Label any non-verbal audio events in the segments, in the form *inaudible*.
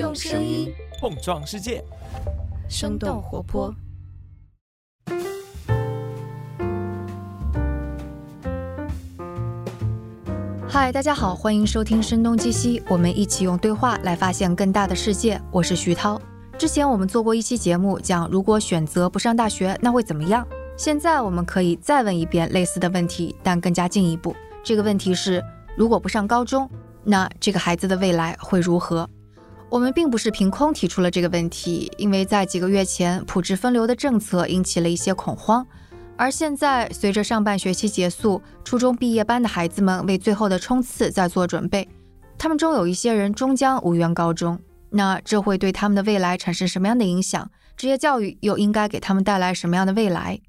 用声音碰撞世界，生动活泼。嗨，大家好，欢迎收听《声东击西》，我们一起用对话来发现更大的世界。我是徐涛。之前我们做过一期节目，讲如果选择不上大学，那会怎么样？现在我们可以再问一遍类似的问题，但更加进一步。这个问题是：如果不上高中，那这个孩子的未来会如何？我们并不是凭空提出了这个问题，因为在几个月前，普智分流的政策引起了一些恐慌。而现在，随着上半学期结束，初中毕业班的孩子们为最后的冲刺在做准备。他们中有一些人终将无缘高中，那这会对他们的未来产生什么样的影响？职业教育又应该给他们带来什么样的未来？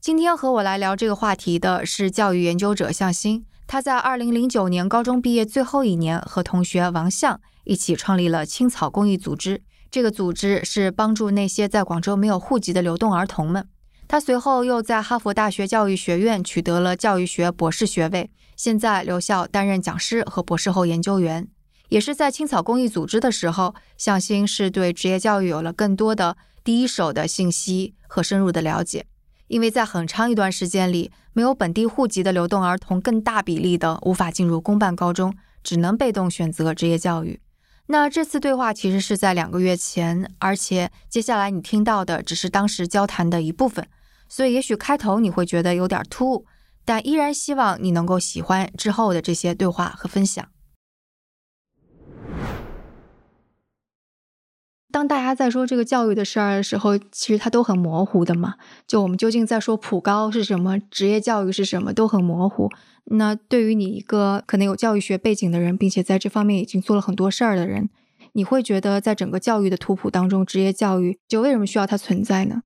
今天和我来聊这个话题的是教育研究者向新，他在2009年高中毕业最后一年，和同学王向一起创立了青草公益组织。这个组织是帮助那些在广州没有户籍的流动儿童们。他随后又在哈佛大学教育学院取得了教育学博士学位，现在留校担任讲师和博士后研究员。也是在青草公益组织的时候，向新是对职业教育有了更多的第一手的信息和深入的了解。因为在很长一段时间里，没有本地户籍的流动儿童更大比例的无法进入公办高中，只能被动选择职业教育。那这次对话其实是在两个月前，而且接下来你听到的只是当时交谈的一部分，所以也许开头你会觉得有点突兀，但依然希望你能够喜欢之后的这些对话和分享。当大家在说这个教育的事儿的时候，其实它都很模糊的嘛。就我们究竟在说普高是什么，职业教育是什么，都很模糊。那对于你一个可能有教育学背景的人，并且在这方面已经做了很多事儿的人，你会觉得在整个教育的图谱当中，职业教育就为什么需要它存在呢？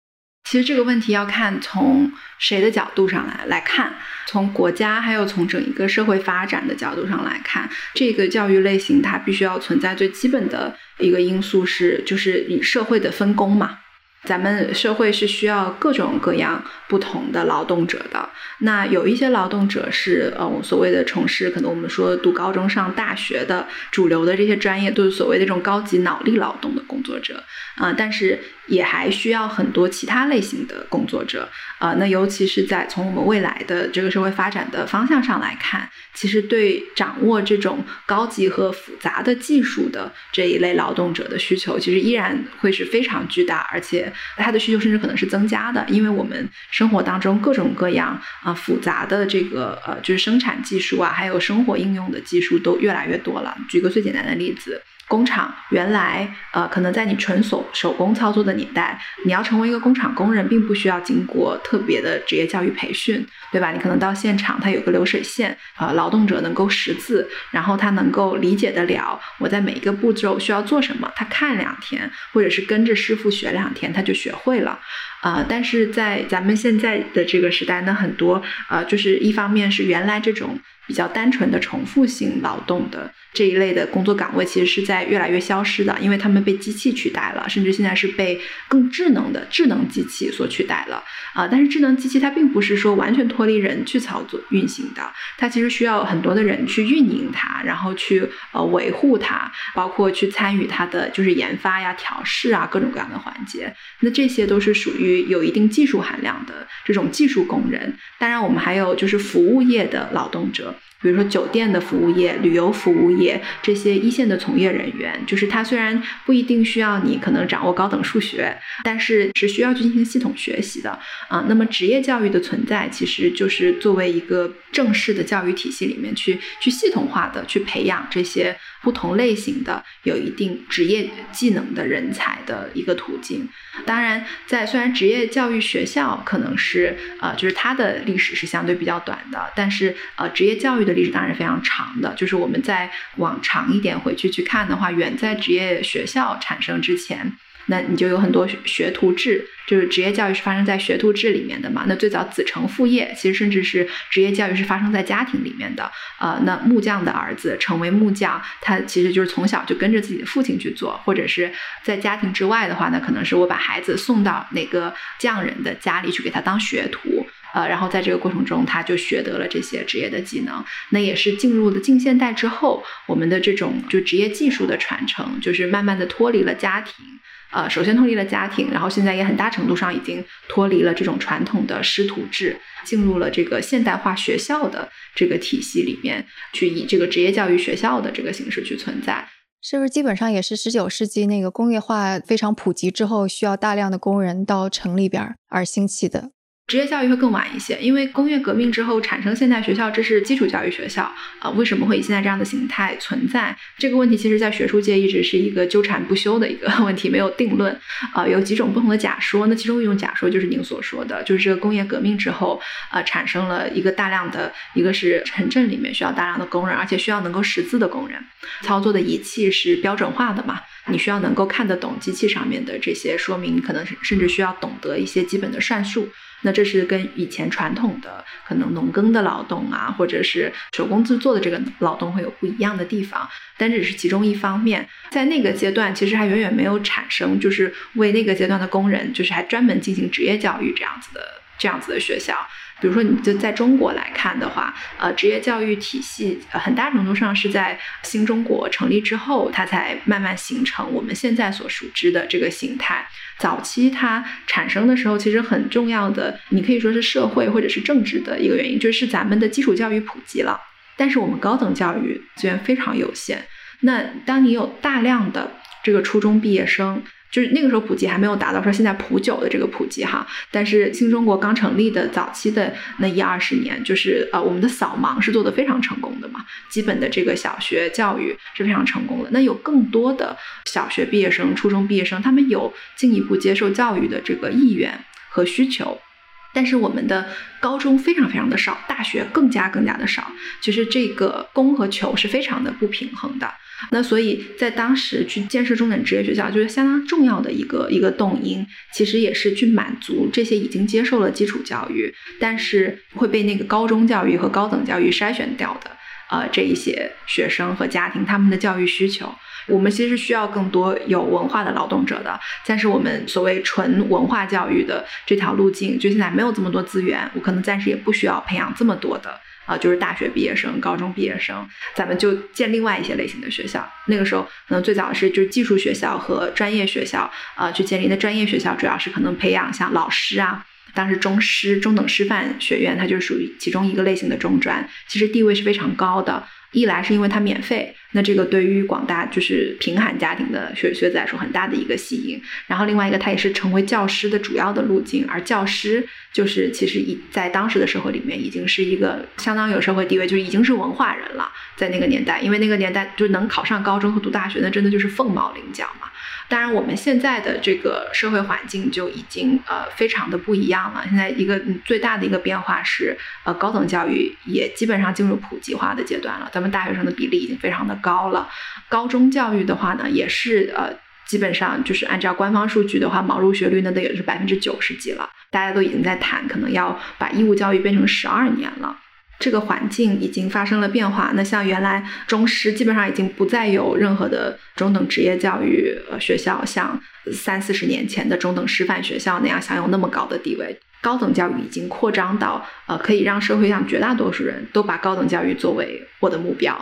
其实这个问题要看从谁的角度上来来看，从国家还有从整一个社会发展的角度上来看，这个教育类型它必须要存在最基本的一个因素是，就是以社会的分工嘛。咱们社会是需要各种各样不同的劳动者的。那有一些劳动者是呃所谓的从事可能我们说读高中上大学的主流的这些专业，都是所谓的这种高级脑力劳动的工作者啊。但是也还需要很多其他类型的工作者啊。那尤其是在从我们未来的这个社会发展的方向上来看，其实对掌握这种高级和复杂的技术的这一类劳动者的需求，其实依然会是非常巨大，而且。它的需求甚至可能是增加的，因为我们生活当中各种各样啊复杂的这个呃就是生产技术啊，还有生活应用的技术都越来越多了。举个最简单的例子。工厂原来，呃，可能在你纯手手工操作的年代，你要成为一个工厂工人，并不需要经过特别的职业教育培训，对吧？你可能到现场，它有个流水线，呃，劳动者能够识字，然后他能够理解得了我在每一个步骤需要做什么，他看两天，或者是跟着师傅学两天，他就学会了。啊，但是在咱们现在的这个时代，呢很多呃，就是一方面是原来这种。比较单纯的重复性劳动的这一类的工作岗位，其实是在越来越消失的，因为他们被机器取代了，甚至现在是被更智能的智能机器所取代了啊！但是智能机器它并不是说完全脱离人去操作运行的，它其实需要很多的人去运营它，然后去呃维护它，包括去参与它的就是研发呀、调试啊各种各样的环节。那这些都是属于有一定技术含量的这种技术工人。当然，我们还有就是服务业的劳动者。比如说酒店的服务业、旅游服务业这些一线的从业人员，就是他虽然不一定需要你可能掌握高等数学，但是是需要去进行系统学习的啊。那么职业教育的存在，其实就是作为一个正式的教育体系里面去去系统化的去培养这些。不同类型的有一定职业技能的人才的一个途径。当然，在虽然职业教育学校可能是呃，就是它的历史是相对比较短的，但是呃，职业教育的历史当然是非常长的。就是我们再往长一点回去去看的话，远在职业学校产生之前。那你就有很多学徒制，就是职业教育是发生在学徒制里面的嘛。那最早子承父业，其实甚至是职业教育是发生在家庭里面的。呃，那木匠的儿子成为木匠，他其实就是从小就跟着自己的父亲去做，或者是在家庭之外的话，那可能是我把孩子送到哪个匠人的家里去给他当学徒。呃，然后在这个过程中，他就学得了这些职业的技能。那也是进入了近现代之后，我们的这种就职业技术的传承，就是慢慢的脱离了家庭。呃，首先脱离了家庭，然后现在也很大程度上已经脱离了这种传统的师徒制，进入了这个现代化学校的这个体系里面，去以这个职业教育学校的这个形式去存在。是不是基本上也是十九世纪那个工业化非常普及之后，需要大量的工人到城里边而兴起的？职业教育会更晚一些，因为工业革命之后产生现代学校，这是基础教育学校啊。为什么会以现在这样的形态存在？这个问题其实，在学术界一直是一个纠缠不休的一个 *laughs* 问题，没有定论啊。有几种不同的假说，那其中一种假说就是您所说的，就是这个工业革命之后啊，产生了一个大量的，一个是城镇里面需要大量的工人，而且需要能够识字的工人，操作的仪器是标准化的嘛。你需要能够看得懂机器上面的这些说明，可能甚至需要懂得一些基本的算术。那这是跟以前传统的可能农耕的劳动啊，或者是手工制作的这个劳动会有不一样的地方。但这只是其中一方面，在那个阶段，其实还远远没有产生，就是为那个阶段的工人，就是还专门进行职业教育这样子的这样子的学校。比如说，你就在中国来看的话，呃，职业教育体系很大程度上是在新中国成立之后，它才慢慢形成我们现在所熟知的这个形态。早期它产生的时候，其实很重要的，你可以说是社会或者是政治的一个原因，就是咱们的基础教育普及了，但是我们高等教育资源非常有限。那当你有大量的这个初中毕业生，就是那个时候普及还没有达到说现在普九的这个普及哈，但是新中国刚成立的早期的那一二十年，就是呃我们的扫盲是做的非常成功的嘛，基本的这个小学教育是非常成功的。那有更多的小学毕业生、初中毕业生，他们有进一步接受教育的这个意愿和需求。但是我们的高中非常非常的少，大学更加更加的少。其实这个供和求是非常的不平衡的。那所以在当时去建设中等职业学校，就是相当重要的一个一个动因。其实也是去满足这些已经接受了基础教育，但是会被那个高中教育和高等教育筛选掉的，呃，这一些学生和家庭他们的教育需求。我们其实需要更多有文化的劳动者的，但是我们所谓纯文化教育的这条路径，就现在没有这么多资源，我可能暂时也不需要培养这么多的啊，就是大学毕业生、高中毕业生，咱们就建另外一些类型的学校。那个时候，可能最早是就是技术学校和专业学校，呃，去建立的专业学校，主要是可能培养像老师啊，当时中师、中等师范学院，它就属于其中一个类型的中专，其实地位是非常高的。一来是因为它免费，那这个对于广大就是贫寒家庭的学学子来说很大的一个吸引。然后另外一个，它也是成为教师的主要的路径，而教师就是其实已在当时的社会里面已经是一个相当有社会地位，就已经是文化人了。在那个年代，因为那个年代就能考上高中和读大学，那真的就是凤毛麟角嘛。当然，我们现在的这个社会环境就已经呃非常的不一样了。现在一个最大的一个变化是，呃，高等教育也基本上进入普及化的阶段了。咱们大学生的比例已经非常的高了。高中教育的话呢，也是呃基本上就是按照官方数据的话，毛入学率那得也是百分之九十几了。大家都已经在谈，可能要把义务教育变成十二年了。这个环境已经发生了变化。那像原来中师基本上已经不再有任何的中等职业教育学校，像三四十年前的中等师范学校那样享有那么高的地位。高等教育已经扩张到呃可以让社会上绝大多数人都把高等教育作为我的目标，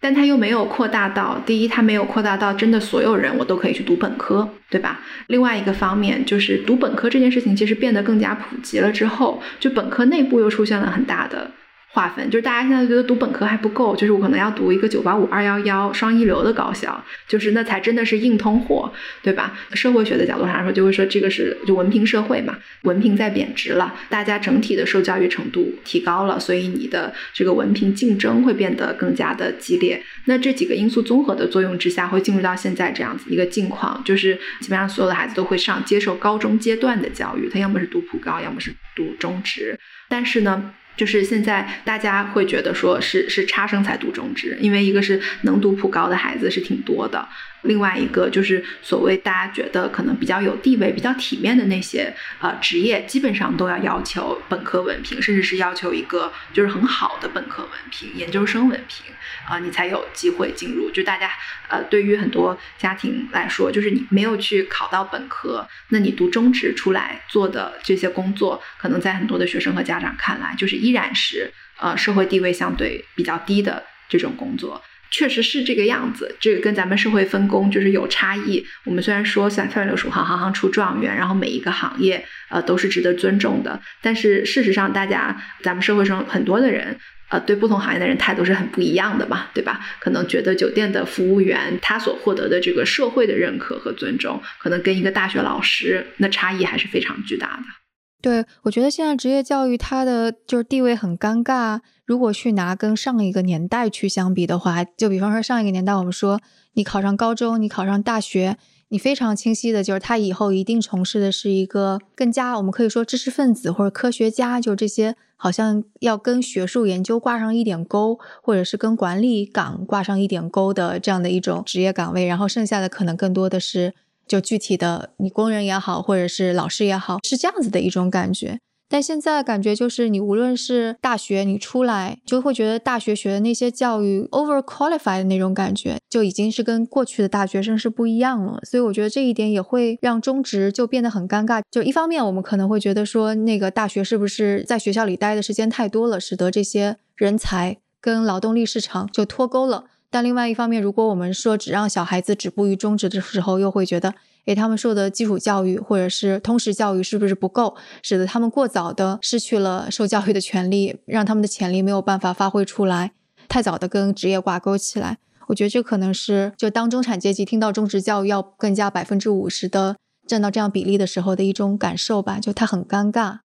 但它又没有扩大到第一，它没有扩大到真的所有人我都可以去读本科，对吧？另外一个方面就是读本科这件事情其实变得更加普及了之后，就本科内部又出现了很大的。划分就是大家现在觉得读本科还不够，就是我可能要读一个九八五、二幺幺双一流的高校，就是那才真的是硬通货，对吧？社会学的角度上来说，就会说这个是就文凭社会嘛，文凭在贬值了，大家整体的受教育程度提高了，所以你的这个文凭竞争会变得更加的激烈。那这几个因素综合的作用之下，会进入到现在这样子一个境况，就是基本上所有的孩子都会上接受高中阶段的教育，他要么是读普高，要么是读中职，但是呢。就是现在，大家会觉得说是是差生才读中职，因为一个是能读普高的孩子是挺多的，另外一个就是所谓大家觉得可能比较有地位、比较体面的那些呃职业，基本上都要要求本科文凭，甚至是要求一个就是很好的本科文凭、研究生文凭啊，你才有机会进入。就大家呃，对于很多家庭来说，就是你没有去考到本科，那你读中职出来做的这些工作，可能在很多的学生和家长看来，就是依然是呃社会地位相对比较低的这种工作。确实是这个样子，这个跟咱们社会分工就是有差异。我们虽然说三百六十五行，行行出状元，然后每一个行业呃都是值得尊重的，但是事实上，大家咱们社会上很多的人呃对不同行业的人态度是很不一样的嘛，对吧？可能觉得酒店的服务员他所获得的这个社会的认可和尊重，可能跟一个大学老师那差异还是非常巨大的。对，我觉得现在职业教育它的就是地位很尴尬。如果去拿跟上一个年代去相比的话，就比方说上一个年代，我们说你考上高中，你考上大学，你非常清晰的就是他以后一定从事的是一个更加我们可以说知识分子或者科学家，就这些好像要跟学术研究挂上一点钩，或者是跟管理岗挂上一点钩的这样的一种职业岗位，然后剩下的可能更多的是就具体的你工人也好，或者是老师也好，是这样子的一种感觉。但现在感觉就是，你无论是大学，你出来就会觉得大学学的那些教育 over qualified 的那种感觉，就已经是跟过去的大学生是不一样了。所以我觉得这一点也会让中职就变得很尴尬。就一方面，我们可能会觉得说，那个大学是不是在学校里待的时间太多了，使得这些人才跟劳动力市场就脱钩了。但另外一方面，如果我们说只让小孩子止步于中职的时候，又会觉得。诶他们受的基础教育或者是通识教育是不是不够，使得他们过早的失去了受教育的权利，让他们的潜力没有办法发挥出来，太早的跟职业挂钩起来。我觉得这可能是就当中产阶级听到中职教育要更加百分之五十的占到这样比例的时候的一种感受吧，就他很尴尬。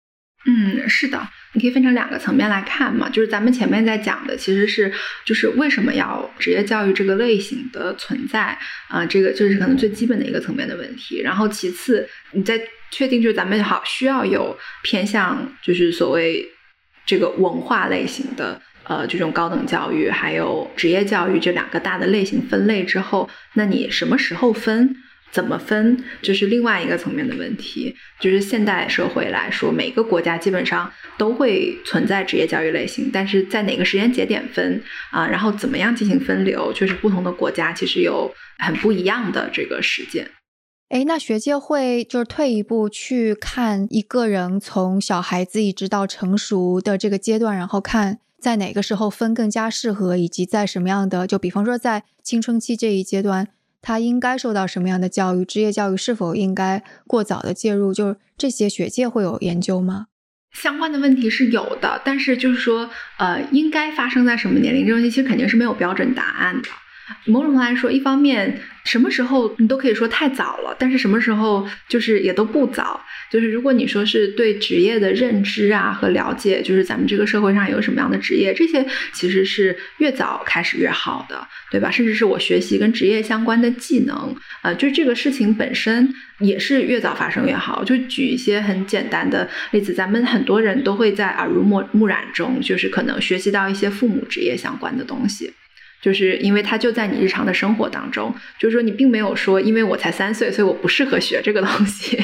嗯，是的，你可以分成两个层面来看嘛，就是咱们前面在讲的其实是就是为什么要职业教育这个类型的存在啊，这个就是可能最基本的一个层面的问题。然后其次，你在确定就是咱们好需要有偏向就是所谓这个文化类型的呃这种高等教育，还有职业教育这两个大的类型分类之后，那你什么时候分？怎么分，就是另外一个层面的问题。就是现代社会来说，每个国家基本上都会存在职业教育类型，但是在哪个时间节点分啊？然后怎么样进行分流？就是不同的国家其实有很不一样的这个实践。哎，那学界会就是退一步去看一个人从小孩子一直到成熟的这个阶段，然后看在哪个时候分更加适合，以及在什么样的，就比方说在青春期这一阶段。他应该受到什么样的教育？职业教育是否应该过早的介入？就是这些学界会有研究吗？相关的问题是有的，但是就是说，呃，应该发生在什么年龄？这东西其实肯定是没有标准答案的。某种来说，一方面，什么时候你都可以说太早了，但是什么时候就是也都不早。就是如果你说是对职业的认知啊和了解，就是咱们这个社会上有什么样的职业，这些其实是越早开始越好的，对吧？甚至是我学习跟职业相关的技能，呃，就这个事情本身也是越早发生越好。就举一些很简单的例子，咱们很多人都会在耳濡目目染中，就是可能学习到一些父母职业相关的东西。就是因为它就在你日常的生活当中，就是说你并没有说，因为我才三岁，所以我不适合学这个东西，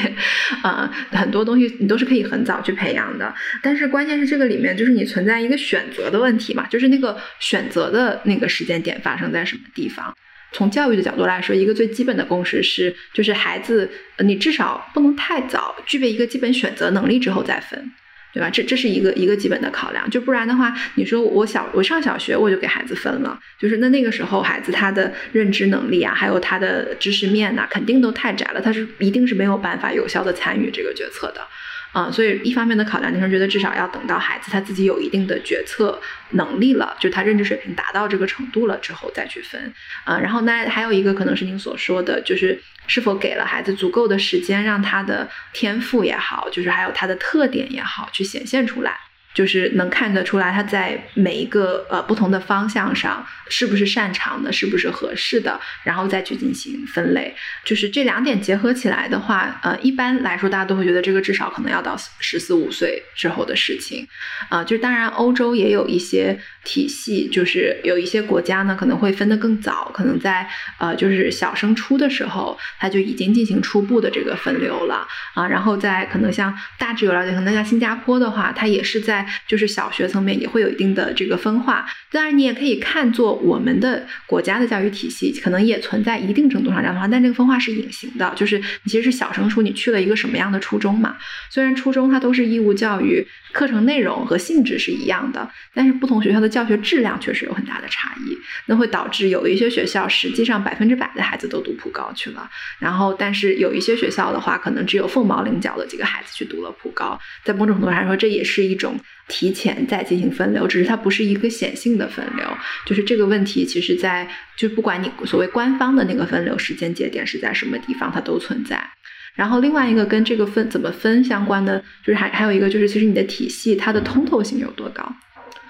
啊，很多东西你都是可以很早去培养的。但是关键是这个里面就是你存在一个选择的问题嘛，就是那个选择的那个时间点发生在什么地方？从教育的角度来说，一个最基本的共识是，就是孩子，你至少不能太早具备一个基本选择能力之后再分。对吧？这这是一个一个基本的考量，就不然的话，你说我小我上小学我就给孩子分了，就是那那个时候孩子他的认知能力啊，还有他的知识面呐，肯定都太窄了，他是一定是没有办法有效的参与这个决策的。啊，所以一方面的考量，女生觉得至少要等到孩子他自己有一定的决策能力了，就他认知水平达到这个程度了之后再去分。啊，然后那还有一个可能是您所说的，就是是否给了孩子足够的时间，让他的天赋也好，就是还有他的特点也好，去显现出来。就是能看得出来他在每一个呃不同的方向上是不是擅长的，是不是合适的，然后再去进行分类。就是这两点结合起来的话，呃，一般来说大家都会觉得这个至少可能要到十四五岁之后的事情。啊，就是当然欧洲也有一些体系，就是有一些国家呢可能会分得更早，可能在呃就是小升初的时候他就已经进行初步的这个分流了啊，然后在可能像大致有了解，可能像新加坡的话，它也是在。就是小学层面也会有一定的这个分化，当然你也可以看作我们的国家的教育体系可能也存在一定程度上这样的话，但这个分化是隐形的，就是你其实是小升初，你去了一个什么样的初中嘛？虽然初中它都是义务教育，课程内容和性质是一样的，但是不同学校的教学质量确实有很大的差异，那会导致有一些学校实际上百分之百的孩子都读普高去了，然后但是有一些学校的话，可能只有凤毛麟角的几个孩子去读了普高，在某种程度上说，这也是一种。提前再进行分流，只是它不是一个显性的分流，就是这个问题，其实，在就不管你所谓官方的那个分流时间节点是在什么地方，它都存在。然后另外一个跟这个分怎么分相关的，就是还还有一个就是，其实你的体系它的通透性有多高？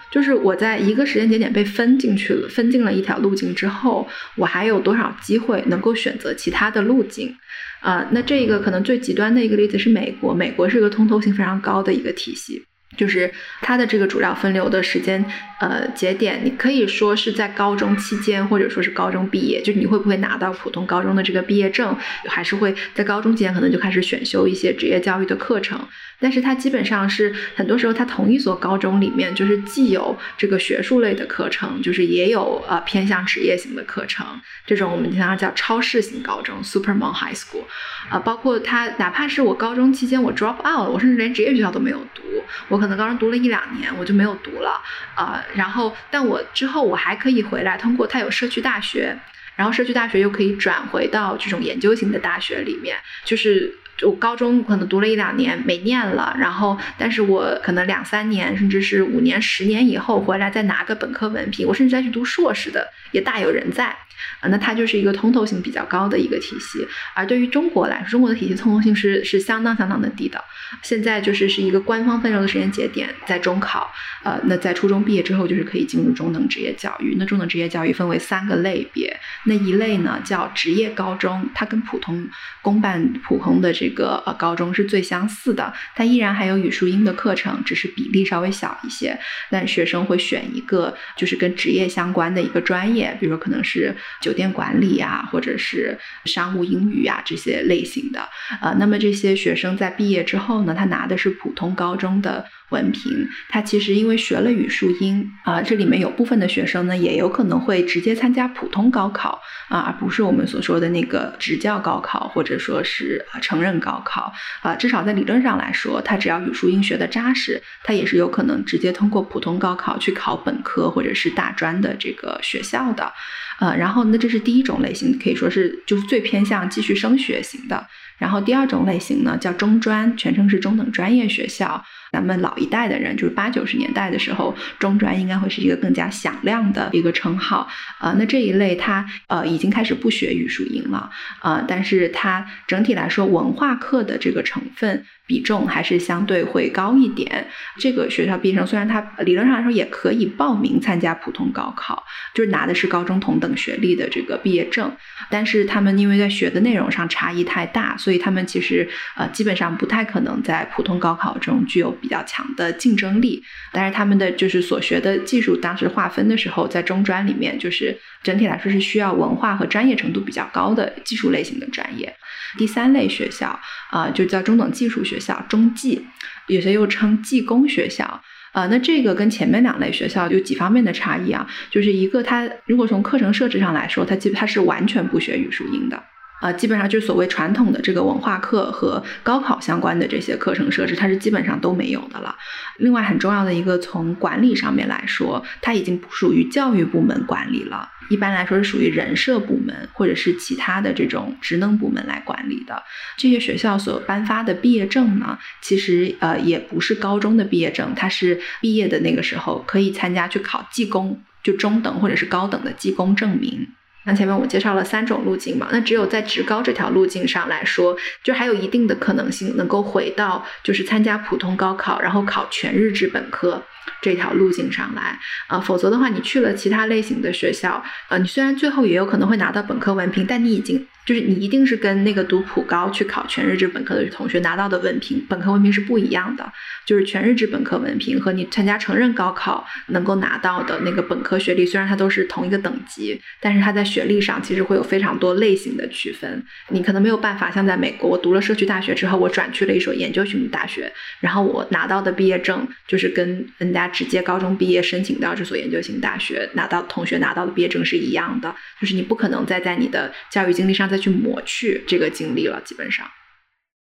就是我在一个时间节点被分进去了，分进了一条路径之后，我还有多少机会能够选择其他的路径？啊，那这个可能最极端的一个例子是美国，美国是一个通透性非常高的一个体系。就是它的这个主要分流的时间，呃，节点，你可以说是在高中期间，或者说是高中毕业，就你会不会拿到普通高中的这个毕业证，还是会在高中期间可能就开始选修一些职业教育的课程。但是它基本上是很多时候，它同一所高中里面，就是既有这个学术类的课程，就是也有呃偏向职业型的课程。这种我们经常叫超市型高中 （Supermon High School）。啊，包括它，哪怕是我高中期间我 drop out，我甚至连职业学校都没有读，我可能高中读了一两年，我就没有读了。啊，然后但我之后我还可以回来，通过它有社区大学，然后社区大学又可以转回到这种研究型的大学里面，就是。我高中可能读了一两年没念了，然后但是我可能两三年甚至是五年、十年以后回来再拿个本科文凭，我甚至再去读硕士的也大有人在。啊，那它就是一个通透性比较高的一个体系，而对于中国来说，中国的体系通透性是是相当相当的低的。现在就是是一个官方分流的时间节点，在中考，呃，那在初中毕业之后就是可以进入中等职业教育。那中等职业教育分为三个类别，那一类呢叫职业高中，它跟普通公办普通的这这个呃高中是最相似的，它依然还有语数英的课程，只是比例稍微小一些。但学生会选一个就是跟职业相关的一个专业，比如说可能是。酒店管理啊，或者是商务英语啊这些类型的，呃，那么这些学生在毕业之后呢，他拿的是普通高中的文凭，他其实因为学了语数英啊，这里面有部分的学生呢，也有可能会直接参加普通高考啊，而不是我们所说的那个职教高考或者说是成人高考啊，至少在理论上来说，他只要语数英学的扎实，他也是有可能直接通过普通高考去考本科或者是大专的这个学校的。呃，然后那这是第一种类型，可以说是就是最偏向继续升学型的。然后第二种类型呢，叫中专，全称是中等专业学校。咱们老一代的人，就是八九十年代的时候，中专应该会是一个更加响亮的一个称号。啊，那这一类他呃已经开始不学语数英了，呃，但是它整体来说文化课的这个成分。比重还是相对会高一点。这个学校毕业生虽然他理论上来说也可以报名参加普通高考，就是拿的是高中同等学历的这个毕业证，但是他们因为在学的内容上差异太大，所以他们其实呃基本上不太可能在普通高考中具有比较强的竞争力。但是他们的就是所学的技术，当时划分的时候，在中专里面就是整体来说是需要文化和专业程度比较高的技术类型的专业。第三类学校啊，就叫中等技术学校，中技，有些又称技工学校啊。那这个跟前面两类学校有几方面的差异啊？就是一个，它如果从课程设置上来说，它基本它是完全不学语数英的。呃，基本上就是所谓传统的这个文化课和高考相关的这些课程设置，它是基本上都没有的了。另外，很重要的一个从管理上面来说，它已经不属于教育部门管理了，一般来说是属于人社部门或者是其他的这种职能部门来管理的。这些学校所颁发的毕业证呢，其实呃也不是高中的毕业证，它是毕业的那个时候可以参加去考技工，就中等或者是高等的技工证明。那前面我介绍了三种路径嘛，那只有在职高这条路径上来说，就还有一定的可能性能够回到就是参加普通高考，然后考全日制本科。这条路径上来啊，否则的话，你去了其他类型的学校，呃，你虽然最后也有可能会拿到本科文凭，但你已经。就是你一定是跟那个读普高去考全日制本科的同学拿到的文凭，本科文凭是不一样的。就是全日制本科文凭和你参加成人高考能够拿到的那个本科学历，虽然它都是同一个等级，但是它在学历上其实会有非常多类型的区分。你可能没有办法像在美国，我读了社区大学之后，我转去了一所研究型大学，然后我拿到的毕业证就是跟人家直接高中毕业申请到这所研究型大学拿到同学拿到的毕业证是一样的。就是你不可能再在你的教育经历上再。去抹去这个经历了，基本上，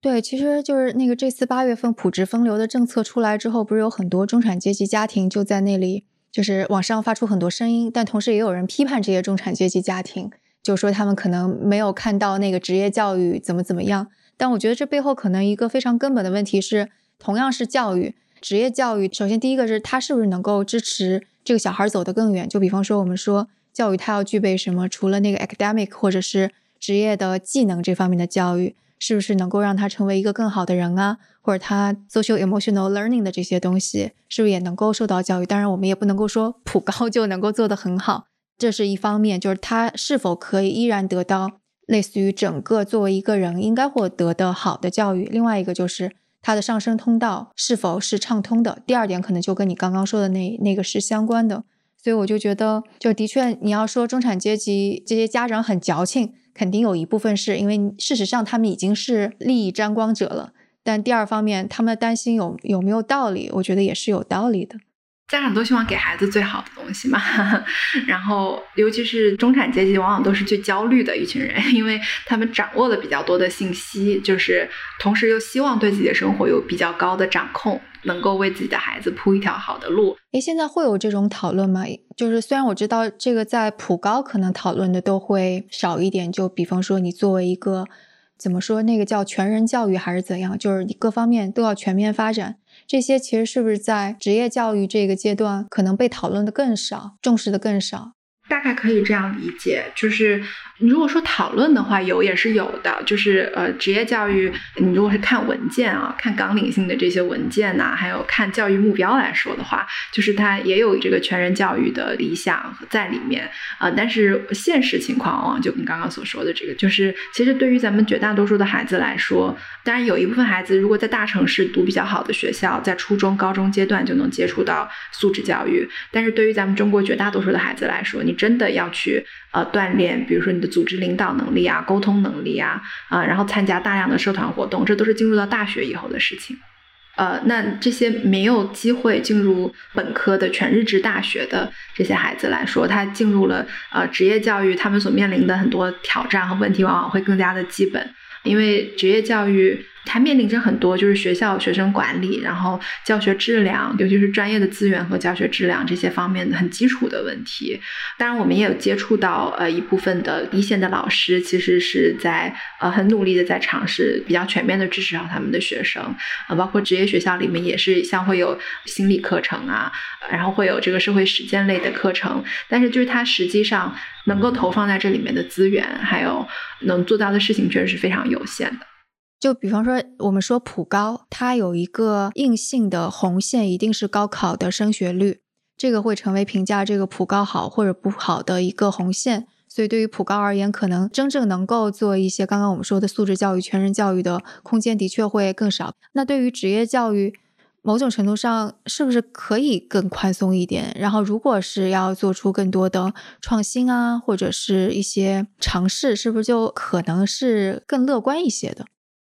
对，其实就是那个这次八月份普职分流的政策出来之后，不是有很多中产阶级家庭就在那里，就是网上发出很多声音，但同时也有人批判这些中产阶级家庭，就说他们可能没有看到那个职业教育怎么怎么样。但我觉得这背后可能一个非常根本的问题是，同样是教育，职业教育，首先第一个是它是不是能够支持这个小孩走得更远？就比方说我们说教育它要具备什么？除了那个 academic 或者是职业的技能这方面的教育，是不是能够让他成为一个更好的人啊？或者他 social emotional learning 的这些东西，是不是也能够受到教育？当然，我们也不能够说 *laughs* 普高就能够做得很好，这是一方面，就是他是否可以依然得到类似于整个作为一个人应该获得的好的教育。另外一个就是他的上升通道是否是畅通的。第二点可能就跟你刚刚说的那那个是相关的。所以我就觉得，就的确你要说中产阶级这些家长很矫情。肯定有一部分是因为，事实上他们已经是利益沾光者了。但第二方面，他们的担心有有没有道理？我觉得也是有道理的。家长都希望给孩子最好的东西嘛，*laughs* 然后尤其是中产阶级，往往都是最焦虑的一群人，*laughs* 因为他们掌握了比较多的信息，就是同时又希望对自己的生活有比较高的掌控，能够为自己的孩子铺一条好的路。诶，现在会有这种讨论吗？就是虽然我知道这个在普高可能讨论的都会少一点，就比方说你作为一个怎么说那个叫全人教育还是怎样，就是你各方面都要全面发展。这些其实是不是在职业教育这个阶段可能被讨论的更少，重视的更少？大概可以这样理解，就是你如果说讨论的话，有也是有的。就是呃，职业教育，你如果是看文件啊，看纲领性的这些文件呐，还有看教育目标来说的话，就是它也有这个全人教育的理想在里面啊。但是现实情况往往就跟刚刚所说的这个，就是其实对于咱们绝大多数的孩子来说，当然有一部分孩子如果在大城市读比较好的学校，在初中、高中阶段就能接触到素质教育。但是对于咱们中国绝大多数的孩子来说，你真的要去呃锻炼，比如说你组织领导能力啊、沟通能力啊，啊，然后参加大量的社团活动，这都是进入到大学以后的事情。呃，那这些没有机会进入本科的全日制大学的这些孩子来说，他进入了呃职业教育，他们所面临的很多挑战和问题，往往会更加的基本，因为职业教育。它面临着很多就是学校学生管理，然后教学质量，尤其是专业的资源和教学质量这些方面的很基础的问题。当然，我们也有接触到呃一部分的一线的老师，其实是在呃很努力的在尝试比较全面的支持好他们的学生，呃，包括职业学校里面也是像会有心理课程啊，然后会有这个社会实践类的课程，但是就是它实际上能够投放在这里面的资源，还有能做到的事情，确实是非常有限的。就比方说，我们说普高，它有一个硬性的红线，一定是高考的升学率，这个会成为评价这个普高好或者不好的一个红线。所以对于普高而言，可能真正能够做一些刚刚我们说的素质教育、全人教育的空间的确会更少。那对于职业教育，某种程度上是不是可以更宽松一点？然后如果是要做出更多的创新啊，或者是一些尝试，是不是就可能是更乐观一些的？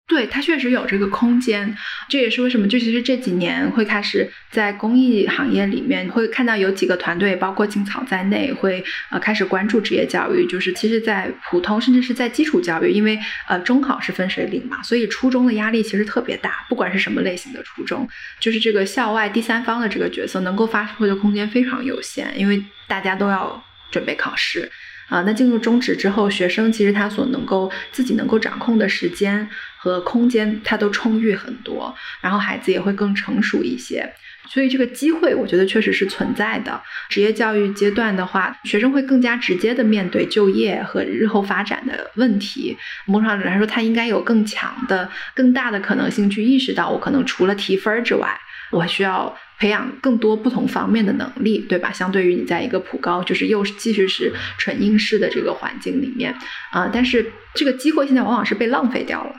对，它确实有这个空间，这也是为什么，就其实这几年会开始在公益行业里面会看到有几个团队，包括青草在内，会呃开始关注职业教育。就是其实，在普通甚至是在基础教育，因为呃中考是分水岭嘛，所以初中的压力其实特别大，不管是什么类型的初中，就是这个校外第三方的这个角色能够发挥的空间非常有限，因为大家都要准备考试。啊，那进入中职之后，学生其实他所能够自己能够掌控的时间和空间，它都充裕很多，然后孩子也会更成熟一些。所以这个机会，我觉得确实是存在的。职业教育阶段的话，学生会更加直接的面对就业和日后发展的问题。某种程度来说，他应该有更强的、更大的可能性去意识到，我可能除了提分之外，我需要培养更多不同方面的能力，对吧？相对于你在一个普高，就是又继续是纯应试的这个环境里面啊，但是这个机会现在往往是被浪费掉了。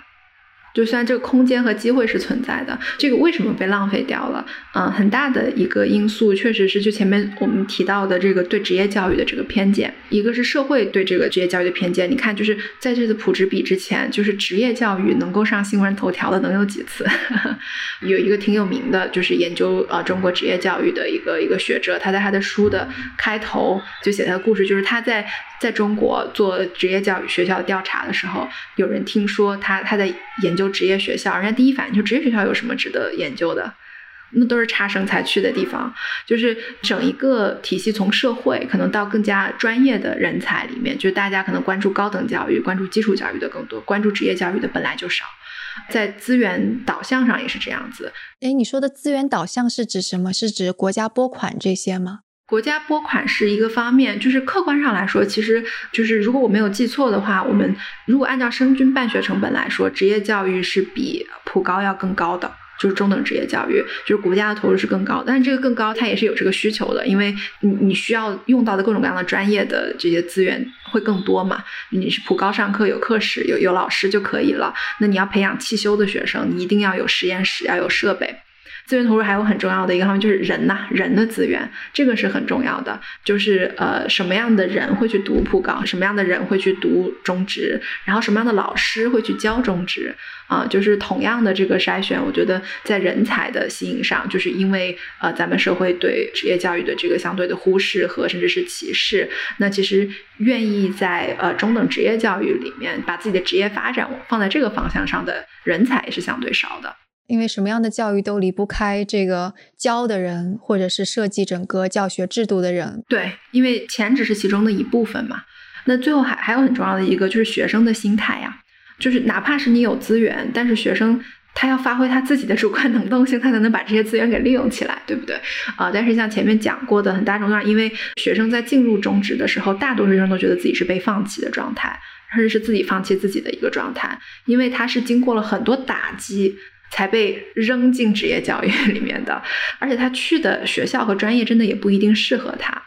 就虽然这个空间和机会是存在的，这个为什么被浪费掉了？嗯，很大的一个因素确实是就前面我们提到的这个对职业教育的这个偏见，一个是社会对这个职业教育的偏见。你看，就是在这次普职比之前，就是职业教育能够上新闻头条的能有几次？*laughs* 有一个挺有名的，就是研究呃中国职业教育的一个一个学者，他在他的书的开头就写他的故事，就是他在在中国做职业教育学校调查的时候，有人听说他他在研究。职业学校，人家第一反应就职业学校有什么值得研究的？那都是差生才去的地方。就是整一个体系，从社会可能到更加专业的人才里面，就是大家可能关注高等教育、关注基础教育的更多，关注职业教育的本来就少。在资源导向上也是这样子。哎，你说的资源导向是指什么？是指国家拨款这些吗？国家拨款是一个方面，就是客观上来说，其实就是如果我没有记错的话，我们如果按照生均办学成本来说，职业教育是比普高要更高的，就是中等职业教育，就是国家的投入是更高。但是这个更高，它也是有这个需求的，因为你你需要用到的各种各样的专业的这些资源会更多嘛。你是普高上课有课时有有老师就可以了，那你要培养汽修的学生，你一定要有实验室，要有设备。资源投入还有很重要的一个方面就是人呐，人的资源，这个是很重要的。就是呃，什么样的人会去读普高，什么样的人会去读中职，然后什么样的老师会去教中职啊？就是同样的这个筛选，我觉得在人才的吸引上，就是因为呃，咱们社会对职业教育的这个相对的忽视和甚至是歧视，那其实愿意在呃中等职业教育里面把自己的职业发展放在这个方向上的人才也是相对少的。因为什么样的教育都离不开这个教的人，或者是设计整个教学制度的人。对，因为钱只是其中的一部分嘛。那最后还还有很重要的一个就是学生的心态呀，就是哪怕是你有资源，但是学生他要发挥他自己的主观能动性，他才能把这些资源给利用起来，对不对？啊，但是像前面讲过的，很大程度上，因为学生在进入中职的时候，大多数学生都觉得自己是被放弃的状态，甚至是自己放弃自己的一个状态，因为他是经过了很多打击。才被扔进职业教育 *laughs* 里面的，而且他去的学校和专业真的也不一定适合他，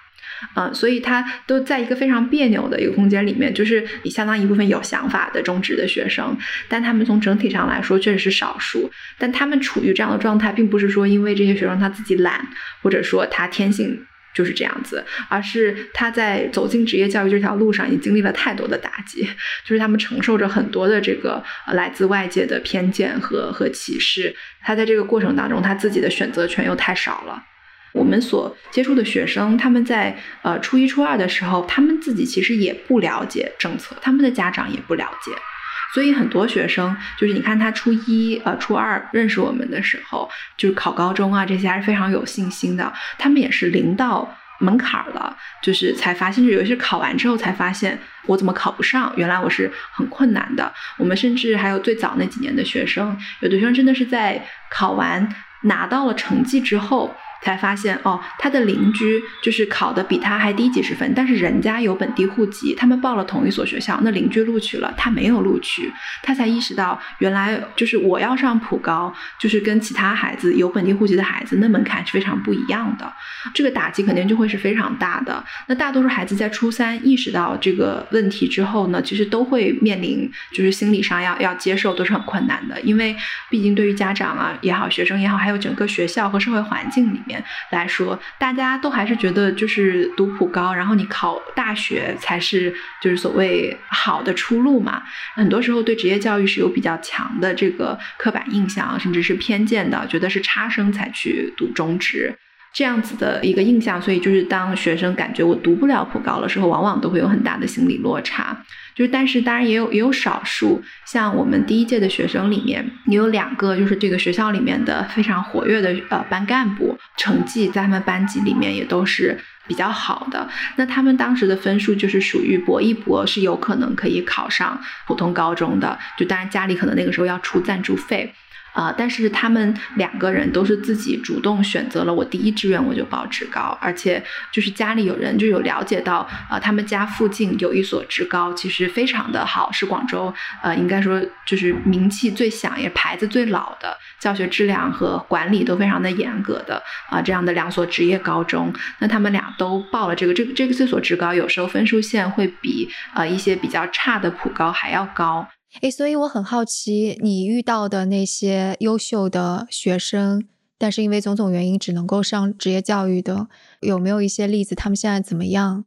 嗯，所以他都在一个非常别扭的一个空间里面，就是你相当一部分有想法的中职的学生，但他们从整体上来说确实是少数，但他们处于这样的状态，并不是说因为这些学生他自己懒，或者说他天性。就是这样子，而是他在走进职业教育这条路上，也经历了太多的打击，就是他们承受着很多的这个来自外界的偏见和和歧视。他在这个过程当中，他自己的选择权又太少了。我们所接触的学生，他们在呃初一、初二的时候，他们自己其实也不了解政策，他们的家长也不了解。所以很多学生就是你看他初一呃初二认识我们的时候，就是考高中啊这些还是非常有信心的。他们也是临到门槛了，就是才发现，就有些考完之后才发现我怎么考不上，原来我是很困难的。我们甚至还有最早那几年的学生，有的学生真的是在考完拿到了成绩之后。才发现哦，他的邻居就是考的比他还低几十分，但是人家有本地户籍，他们报了同一所学校，那邻居录取了，他没有录取，他才意识到原来就是我要上普高，就是跟其他孩子有本地户籍的孩子那门槛是非常不一样的，这个打击肯定就会是非常大的。那大多数孩子在初三意识到这个问题之后呢，其实都会面临就是心理上要要接受都是很困难的，因为毕竟对于家长啊也好，学生也好，还有整个学校和社会环境里。面来说，大家都还是觉得就是读普高，然后你考大学才是就是所谓好的出路嘛。很多时候对职业教育是有比较强的这个刻板印象，甚至是偏见的，觉得是差生才去读中职这样子的一个印象。所以就是当学生感觉我读不了普高的时候，往往都会有很大的心理落差。就是，但是当然也有也有少数，像我们第一届的学生里面，也有两个就是这个学校里面的非常活跃的呃班干部，成绩在他们班级里面也都是比较好的。那他们当时的分数就是属于搏一搏，是有可能可以考上普通高中的。就当然家里可能那个时候要出赞助费。啊，但是他们两个人都是自己主动选择了，我第一志愿我就报职高，而且就是家里有人就有了解到，啊，他们家附近有一所职高，其实非常的好，是广州呃，应该说就是名气最响，也牌子最老的，教学质量和管理都非常的严格的啊，这样的两所职业高中，那他们俩都报了这个，这个这个这所职高有时候分数线会比呃一些比较差的普高还要高。诶，所以我很好奇，你遇到的那些优秀的学生，但是因为种种原因只能够上职业教育的，有没有一些例子？他们现在怎么样？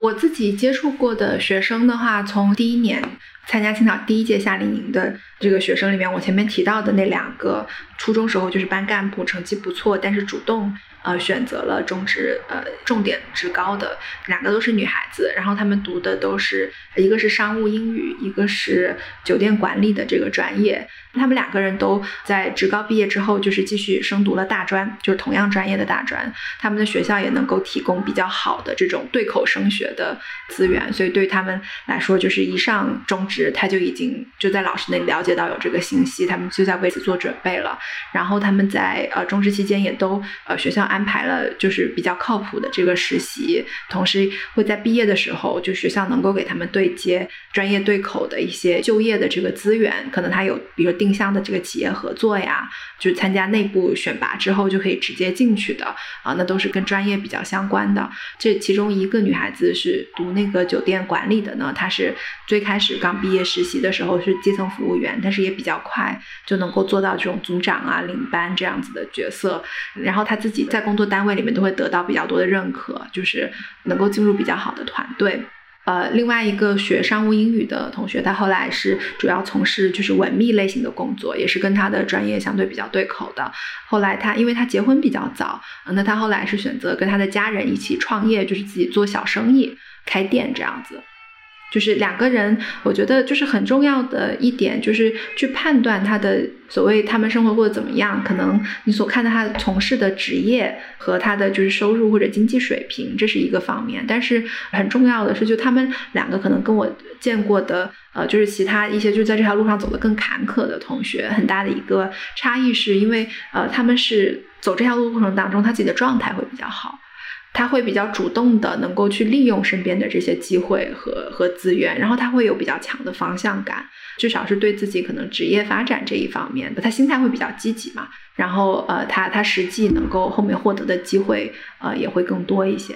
我自己接触过的学生的话，从第一年参加青岛第一届夏令营的这个学生里面，我前面提到的那两个，初中时候就是班干部，成绩不错，但是主动。呃，选择了中职，呃，重点职高的两个都是女孩子，然后她们读的都是一个是商务英语，一个是酒店管理的这个专业。他们两个人都在职高毕业之后，就是继续升读了大专，就是同样专业的大专。他们的学校也能够提供比较好的这种对口升学的资源，所以对他们来说，就是一上中职，他就已经就在老师那里了解到有这个信息，他们就在为此做准备了。然后他们在呃中职期间也都呃学校安排了就是比较靠谱的这个实习，同时会在毕业的时候，就学校能够给他们对接专业对口的一些就业的这个资源，可能他有比如说。定向的这个企业合作呀，就是参加内部选拔之后就可以直接进去的啊，那都是跟专业比较相关的。这其中一个女孩子是读那个酒店管理的呢，她是最开始刚毕业实习的时候是基层服务员，但是也比较快就能够做到这种组长啊、领班这样子的角色。然后她自己在工作单位里面都会得到比较多的认可，就是能够进入比较好的团队。呃，另外一个学商务英语的同学，他后来是主要从事就是文秘类型的工作，也是跟他的专业相对比较对口的。后来他因为他结婚比较早，那他后来是选择跟他的家人一起创业，就是自己做小生意，开店这样子。就是两个人，我觉得就是很重要的一点，就是去判断他的所谓他们生活过得怎么样。可能你所看到他从事的职业和他的就是收入或者经济水平，这是一个方面。但是很重要的是，就他们两个可能跟我见过的，呃，就是其他一些就在这条路上走得更坎坷的同学，很大的一个差异是因为，呃，他们是走这条路过程当中，他自己的状态会比较好。他会比较主动的，能够去利用身边的这些机会和和资源，然后他会有比较强的方向感，至少是对自己可能职业发展这一方面的，他心态会比较积极嘛。然后呃，他他实际能够后面获得的机会呃也会更多一些。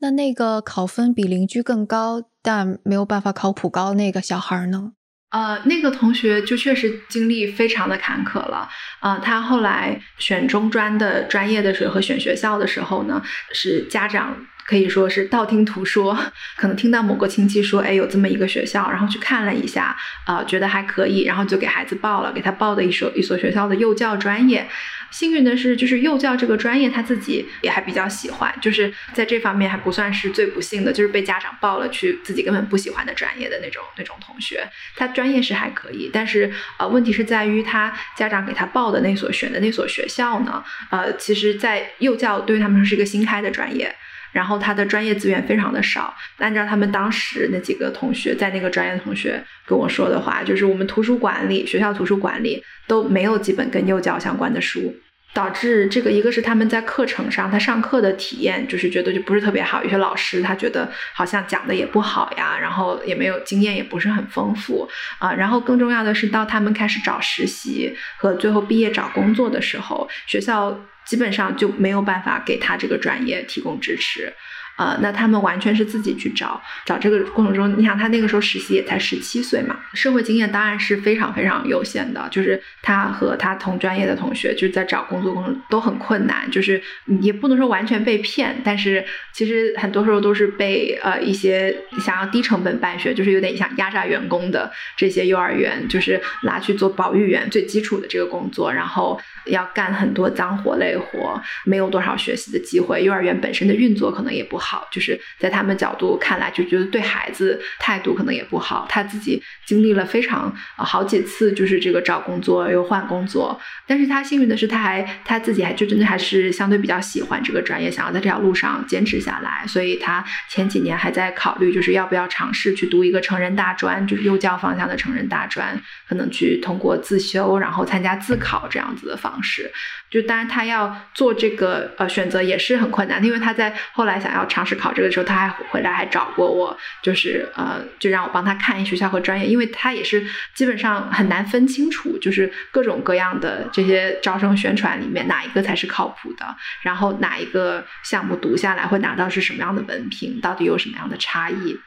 那那个考分比邻居更高，但没有办法考普高那个小孩呢？呃，那个同学就确实经历非常的坎坷了。呃，他后来选中专的专业的时候和选学校的时候呢，是家长可以说是道听途说，可能听到某个亲戚说，哎，有这么一个学校，然后去看了一下，呃，觉得还可以，然后就给孩子报了，给他报的一所一所学校的幼教专业。幸运的是，就是幼教这个专业，他自己也还比较喜欢，就是在这方面还不算是最不幸的，就是被家长报了去自己根本不喜欢的专业的那种那种同学。他专业是还可以，但是呃，问题是在于他家长给他报的那所选的那所学校呢，呃，其实，在幼教对于他们说是一个新开的专业，然后他的专业资源非常的少。按照他们当时那几个同学在那个专业的同学跟我说的话，就是我们图书馆里学校图书馆里。都没有几本跟幼教相关的书，导致这个一个是他们在课程上他上课的体验就是觉得就不是特别好，有些老师他觉得好像讲的也不好呀，然后也没有经验也不是很丰富啊，然后更重要的是到他们开始找实习和最后毕业找工作的时候，学校基本上就没有办法给他这个专业提供支持。呃，那他们完全是自己去找，找这个过程中，你想他那个时候实习也才十七岁嘛，社会经验当然是非常非常有限的。就是他和他同专业的同学，就是在找工作过程都很困难，就是也不能说完全被骗，但是其实很多时候都是被呃一些想要低成本办学，就是有点像压榨员工的这些幼儿园，就是拉去做保育员最基础的这个工作，然后要干很多脏活累活，没有多少学习的机会，幼儿园本身的运作可能也不好。好，就是在他们角度看来就觉得对孩子态度可能也不好。他自己经历了非常好几次，就是这个找工作又换工作，但是他幸运的是他还他自己还就真的还是相对比较喜欢这个专业，想要在这条路上坚持下来，所以他前几年还在考虑就是要不要尝试去读一个成人大专，就是幼教方向的成人大专，可能去通过自修然后参加自考这样子的方式。就当然他要做这个呃选择也是很困难，因为他在后来想要尝试考这个的时候，他还回来还找过我，就是呃就让我帮他看一学校和专业，因为他也是基本上很难分清楚，就是各种各样的这些招生宣传里面哪一个才是靠谱的，然后哪一个项目读下来会拿到是什么样的文凭，到底有什么样的差异。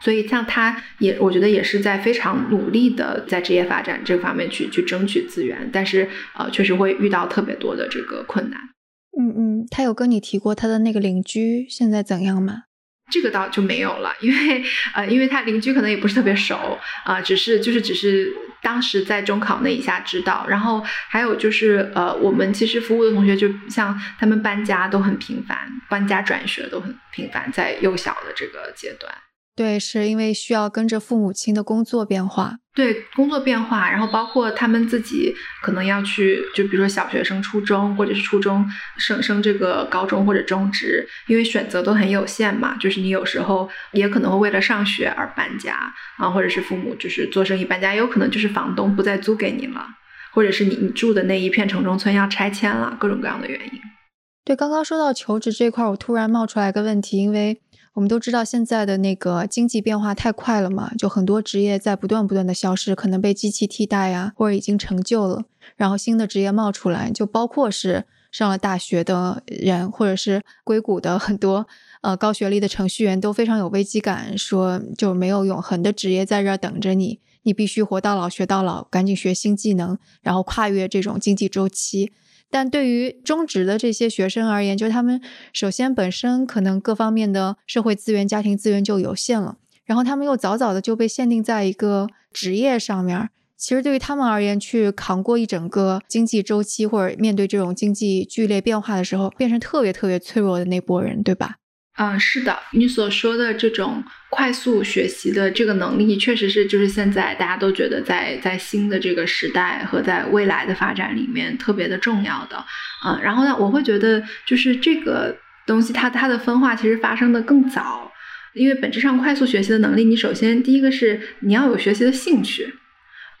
所以，像他也，我觉得也是在非常努力的在职业发展这方面去去争取资源，但是呃，确实会遇到特别多的这个困难。嗯嗯，他有跟你提过他的那个邻居现在怎样吗？这个倒就没有了，因为呃，因为他邻居可能也不是特别熟啊，只是就是只是当时在中考那一下知道，然后还有就是呃，我们其实服务的同学，就像他们搬家都很频繁，搬家转学都很频繁，在幼小的这个阶段。对，是因为需要跟着父母亲的工作变化，对工作变化，然后包括他们自己可能要去，就比如说小学生、初中，或者是初中升升这个高中或者中职，因为选择都很有限嘛，就是你有时候也可能会为了上学而搬家啊，或者是父母就是做生意搬家，也有可能就是房东不再租给你了，或者是你你住的那一片城中村要拆迁了，各种各样的原因。对，刚刚说到求职这块，我突然冒出来一个问题，因为。我们都知道现在的那个经济变化太快了嘛，就很多职业在不断不断的消失，可能被机器替代呀，或者已经成就了，然后新的职业冒出来，就包括是上了大学的人，或者是硅谷的很多呃高学历的程序员都非常有危机感，说就没有永恒的职业在这儿等着你，你必须活到老学到老，赶紧学新技能，然后跨越这种经济周期。但对于中职的这些学生而言，就是他们首先本身可能各方面的社会资源、家庭资源就有限了，然后他们又早早的就被限定在一个职业上面。其实对于他们而言，去扛过一整个经济周期，或者面对这种经济剧烈变化的时候，变成特别特别脆弱的那波人，对吧？嗯，是的，你所说的这种快速学习的这个能力，确实是就是现在大家都觉得在在新的这个时代和在未来的发展里面特别的重要的。嗯，然后呢，我会觉得就是这个东西，它它的分化其实发生的更早，因为本质上快速学习的能力，你首先第一个是你要有学习的兴趣，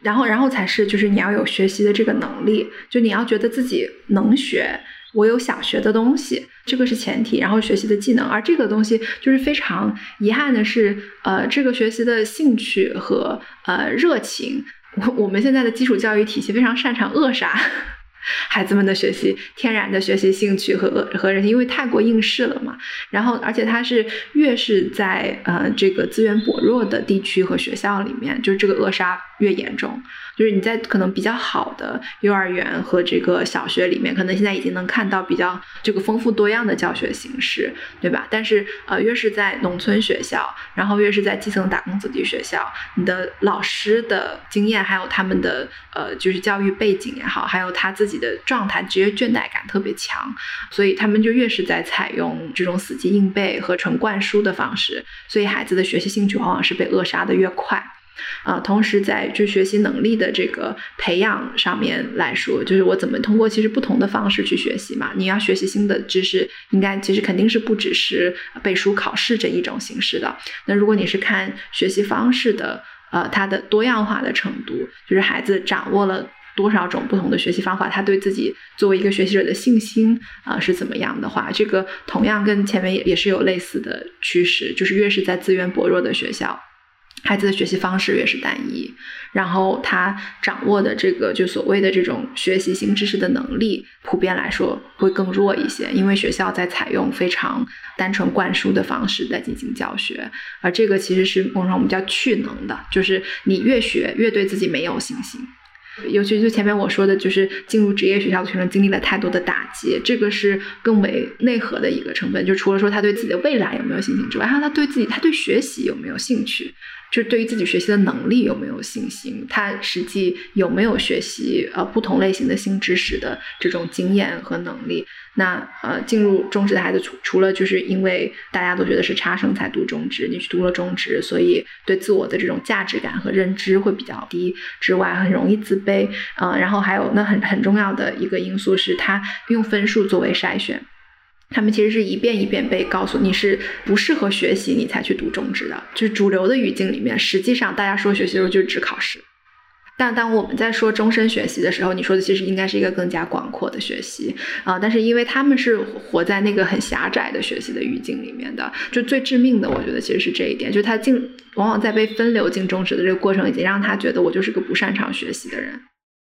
然后然后才是就是你要有学习的这个能力，就你要觉得自己能学。我有想学的东西，这个是前提，然后学习的技能，而这个东西就是非常遗憾的是，呃，这个学习的兴趣和呃热情，我我们现在的基础教育体系非常擅长扼杀。*laughs* 孩子们的学习，天然的学习兴趣和和人，因为太过应试了嘛。然后，而且它是越是在呃这个资源薄弱的地区和学校里面，就是这个扼杀越严重。就是你在可能比较好的幼儿园和这个小学里面，可能现在已经能看到比较这个丰富多样的教学形式，对吧？但是呃，越是在农村学校，然后越是在基层打工子弟学校，你的老师的经验，还有他们的呃就是教育背景也好，还有他自己的状态，职业倦怠感特别强，所以他们就越是在采用这种死记硬背和纯灌输的方式，所以孩子的学习兴趣往往是被扼杀的越快。啊，同时在就学习能力的这个培养上面来说，就是我怎么通过其实不同的方式去学习嘛？你要学习新的知识，应该其实肯定是不只是背书考试这一种形式的。那如果你是看学习方式的，呃，它的多样化的程度，就是孩子掌握了多少种不同的学习方法，他对自己作为一个学习者的信心啊是怎么样的话，这个同样跟前面也也是有类似的趋势，就是越是在资源薄弱的学校。孩子的学习方式越是单一，然后他掌握的这个就所谓的这种学习新知识的能力，普遍来说会更弱一些，因为学校在采用非常单纯灌输的方式在进行教学，而这个其实是某种我们叫去能的，就是你越学越对自己没有信心。尤其就前面我说的，就是进入职业学校的学生经历了太多的打击，这个是更为内核的一个成分。就除了说他对自己的未来有没有信心之外，还有他对自己，他对学习有没有兴趣。就是对于自己学习的能力有没有信心，他实际有没有学习呃不同类型的新知识的这种经验和能力。那呃，进入中职的孩子，除除了就是因为大家都觉得是差生才读中职，你去读了中职，所以对自我的这种价值感和认知会比较低之外，很容易自卑。嗯，然后还有那很很重要的一个因素是，他用分数作为筛选。他们其实是一遍一遍被告诉你是不适合学习，你才去读中职的。就是主流的语境里面，实际上大家说学习的时候就只考试。但当我们在说终身学习的时候，你说的其实应该是一个更加广阔的学习啊。但是因为他们是活在那个很狭窄的学习的语境里面的，就最致命的，我觉得其实是这一点，就他进往往在被分流进中职的这个过程，已经让他觉得我就是个不擅长学习的人。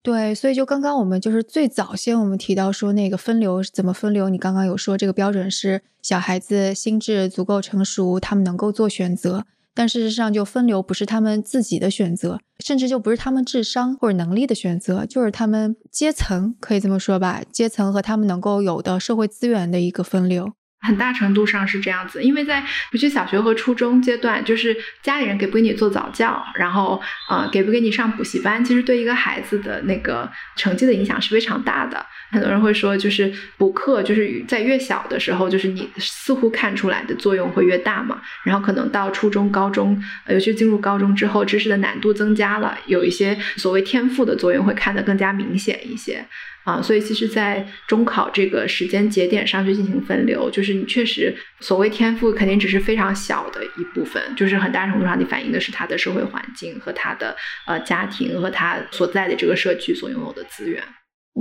对，所以就刚刚我们就是最早先我们提到说那个分流怎么分流，你刚刚有说这个标准是小孩子心智足够成熟，他们能够做选择。但事实上，就分流不是他们自己的选择，甚至就不是他们智商或者能力的选择，就是他们阶层可以这么说吧，阶层和他们能够有的社会资源的一个分流。很大程度上是这样子，因为在尤其小学和初中阶段，就是家里人给不给你做早教，然后呃给不给你上补习班，其实对一个孩子的那个成绩的影响是非常大的。很多人会说，就是补课，就是在越小的时候，就是你似乎看出来的作用会越大嘛。然后可能到初中、高中，尤其进入高中之后，知识的难度增加了，有一些所谓天赋的作用会看得更加明显一些。啊，所以其实，在中考这个时间节点上去进行分流，就是你确实所谓天赋，肯定只是非常小的一部分，就是很大程度上你反映的是他的社会环境和他的呃家庭和他所在的这个社区所拥有的资源。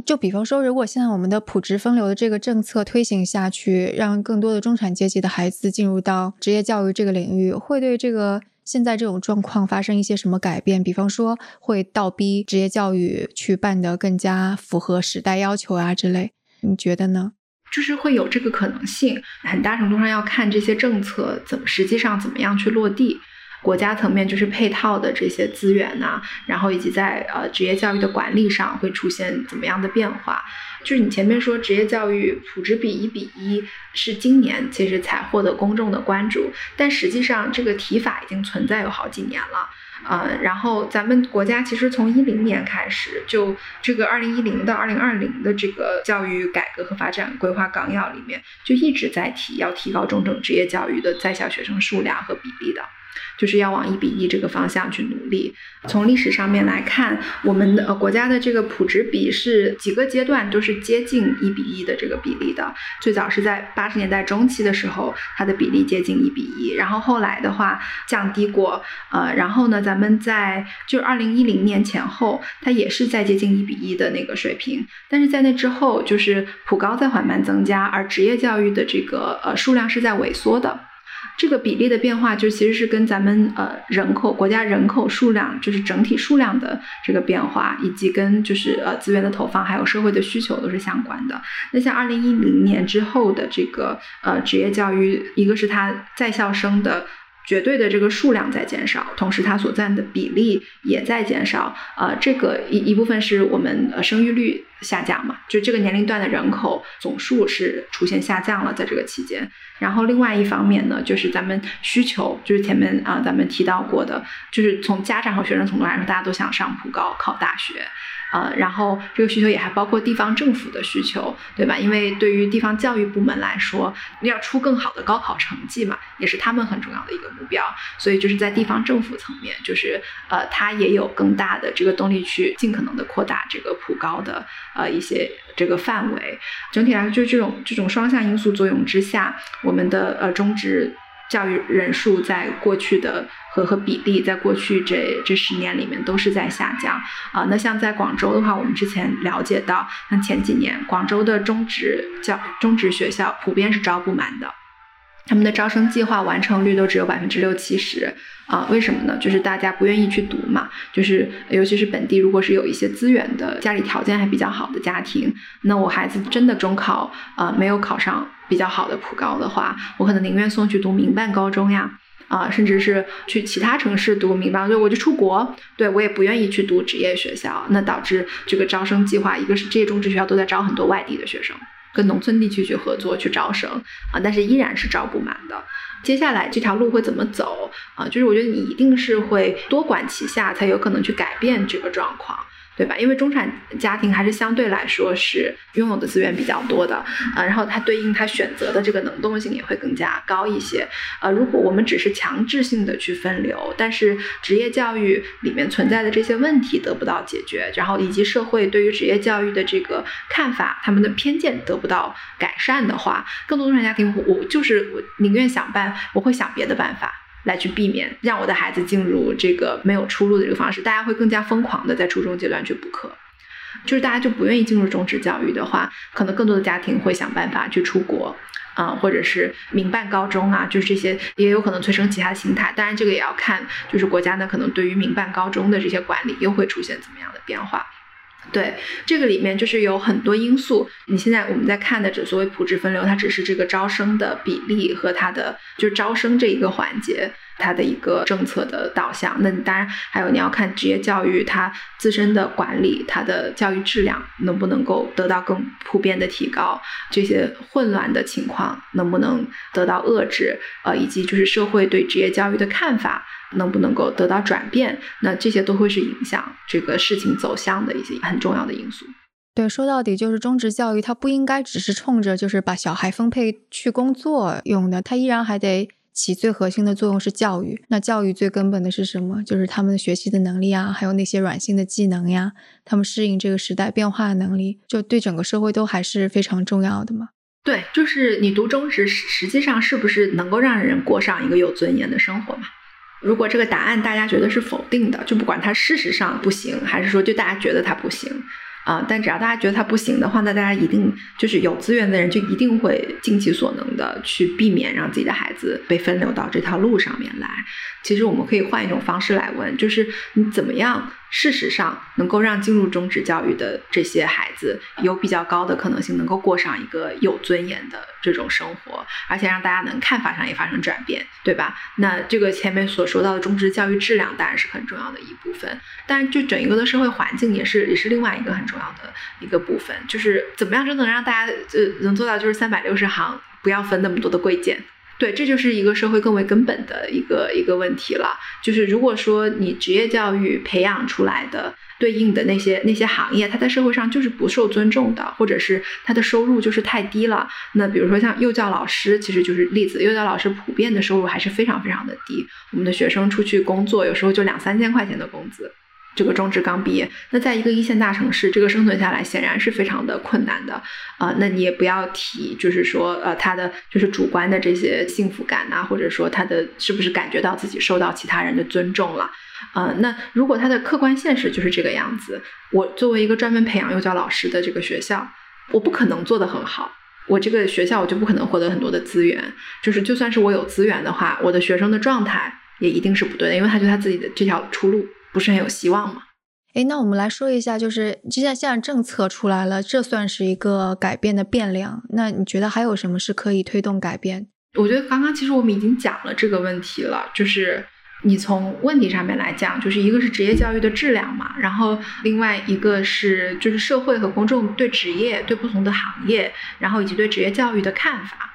就比方说，如果现在我们的普职分流的这个政策推行下去，让更多的中产阶级的孩子进入到职业教育这个领域，会对这个。现在这种状况发生一些什么改变？比方说会倒逼职业教育去办得更加符合时代要求啊之类，你觉得呢？就是会有这个可能性，很大程度上要看这些政策怎么实际上怎么样去落地。国家层面就是配套的这些资源呐，然后以及在呃职业教育的管理上会出现怎么样的变化？就是你前面说职业教育普职比一比一是今年其实才获得公众的关注，但实际上这个提法已经存在有好几年了。嗯，然后咱们国家其实从一零年开始，就这个二零一零到二零二零的这个教育改革和发展规划纲要里面，就一直在提要提高中等职业教育的在校学生数量和比例的。就是要往一比一这个方向去努力。从历史上面来看，我们的呃国家的这个普职比是几个阶段都是接近一比一的这个比例的。最早是在八十年代中期的时候，它的比例接近一比一，然后后来的话降低过，呃，然后呢，咱们在就二零一零年前后，它也是在接近一比一的那个水平。但是在那之后，就是普高在缓慢增加，而职业教育的这个呃数量是在萎缩的。这个比例的变化，就其实是跟咱们呃人口国家人口数量，就是整体数量的这个变化，以及跟就是呃资源的投放，还有社会的需求都是相关的。那像二零一零年之后的这个呃职业教育，一个是它在校生的。绝对的这个数量在减少，同时它所占的比例也在减少。呃，这个一一部分是我们呃生育率下降嘛，就这个年龄段的人口总数是出现下降了，在这个期间。然后另外一方面呢，就是咱们需求，就是前面啊咱们提到过的，就是从家长和学生程度来说，大家都想上普高考大学。呃，然后这个需求也还包括地方政府的需求，对吧？因为对于地方教育部门来说，要出更好的高考成绩嘛，也是他们很重要的一个目标。所以就是在地方政府层面，就是呃，他也有更大的这个动力去尽可能的扩大这个普高的呃一些这个范围。整体来说，就这种这种双向因素作用之下，我们的呃中职。教育人数在过去的和和比例，在过去这这十年里面都是在下降啊。那像在广州的话，我们之前了解到，像前几年广州的中职教中职学校普遍是招不满的，他们的招生计划完成率都只有百分之六七十啊。为什么呢？就是大家不愿意去读嘛。就是尤其是本地，如果是有一些资源的、家里条件还比较好的家庭，那我孩子真的中考啊没有考上。比较好的普高的话，我可能宁愿送去读民办高中呀，啊，甚至是去其他城市读民办，就我就出国，对我也不愿意去读职业学校，那导致这个招生计划，一个是这些中职学校都在招很多外地的学生，跟农村地区去合作去招生啊，但是依然是招不满的。接下来这条路会怎么走啊？就是我觉得你一定是会多管齐下，才有可能去改变这个状况。对吧？因为中产家庭还是相对来说是拥有的资源比较多的，啊，然后它对应它选择的这个能动性也会更加高一些。呃，如果我们只是强制性的去分流，但是职业教育里面存在的这些问题得不到解决，然后以及社会对于职业教育的这个看法，他们的偏见得不到改善的话，更多中产家庭，我就是我宁愿想办，我会想别的办法。来去避免让我的孩子进入这个没有出路的这个方式，大家会更加疯狂的在初中阶段去补课，就是大家就不愿意进入中职教育的话，可能更多的家庭会想办法去出国，啊，或者是民办高中啊，就是这些也有可能催生其他心态。当然，这个也要看就是国家呢可能对于民办高中的这些管理又会出现怎么样的变化。对这个里面就是有很多因素。你现在我们在看的这所谓普职分流，它只是这个招生的比例和它的就是招生这一个环节，它的一个政策的导向。那你当然还有你要看职业教育它自身的管理，它的教育质量能不能够得到更普遍的提高，这些混乱的情况能不能得到遏制，呃，以及就是社会对职业教育的看法。能不能够得到转变？那这些都会是影响这个事情走向的一些很重要的因素。对，说到底就是中职教育，它不应该只是冲着就是把小孩分配去工作用的，它依然还得起最核心的作用是教育。那教育最根本的是什么？就是他们的学习的能力啊，还有那些软性的技能呀，他们适应这个时代变化的能力，就对整个社会都还是非常重要的嘛。对，就是你读中职，实际上是不是能够让人过上一个有尊严的生活嘛？如果这个答案大家觉得是否定的，就不管它事实上不行，还是说就大家觉得它不行啊，但只要大家觉得他不行的话，那大家一定就是有资源的人就一定会尽其所能的去避免让自己的孩子被分流到这条路上面来。其实我们可以换一种方式来问，就是你怎么样？事实上，能够让进入中职教育的这些孩子有比较高的可能性，能够过上一个有尊严的这种生活，而且让大家能看法上也发生转变，对吧？那这个前面所说到的中职教育质量当然是很重要的一部分，但是就整一个的社会环境也是也是另外一个很重要的一个部分，就是怎么样就能让大家呃能做到就是三百六十行不要分那么多的贵贱。对，这就是一个社会更为根本的一个一个问题了。就是如果说你职业教育培养出来的对应的那些那些行业，它在社会上就是不受尊重的，或者是它的收入就是太低了。那比如说像幼教老师，其实就是例子。幼教老师普遍的收入还是非常非常的低。我们的学生出去工作，有时候就两三千块钱的工资。这个中职刚毕业，那在一个一线大城市，这个生存下来显然是非常的困难的啊。那你也不要提，就是说，呃，他的就是主观的这些幸福感呐，或者说他的是不是感觉到自己受到其他人的尊重了啊？那如果他的客观现实就是这个样子，我作为一个专门培养幼教老师的这个学校，我不可能做得很好。我这个学校我就不可能获得很多的资源，就是就算是我有资源的话，我的学生的状态也一定是不对的，因为他觉得他自己的这条出路。不是很有希望吗？哎，那我们来说一下，就是现在现在政策出来了，这算是一个改变的变量。那你觉得还有什么是可以推动改变？我觉得刚刚其实我们已经讲了这个问题了，就是你从问题上面来讲，就是一个是职业教育的质量嘛，然后另外一个是就是社会和公众对职业、对不同的行业，然后以及对职业教育的看法。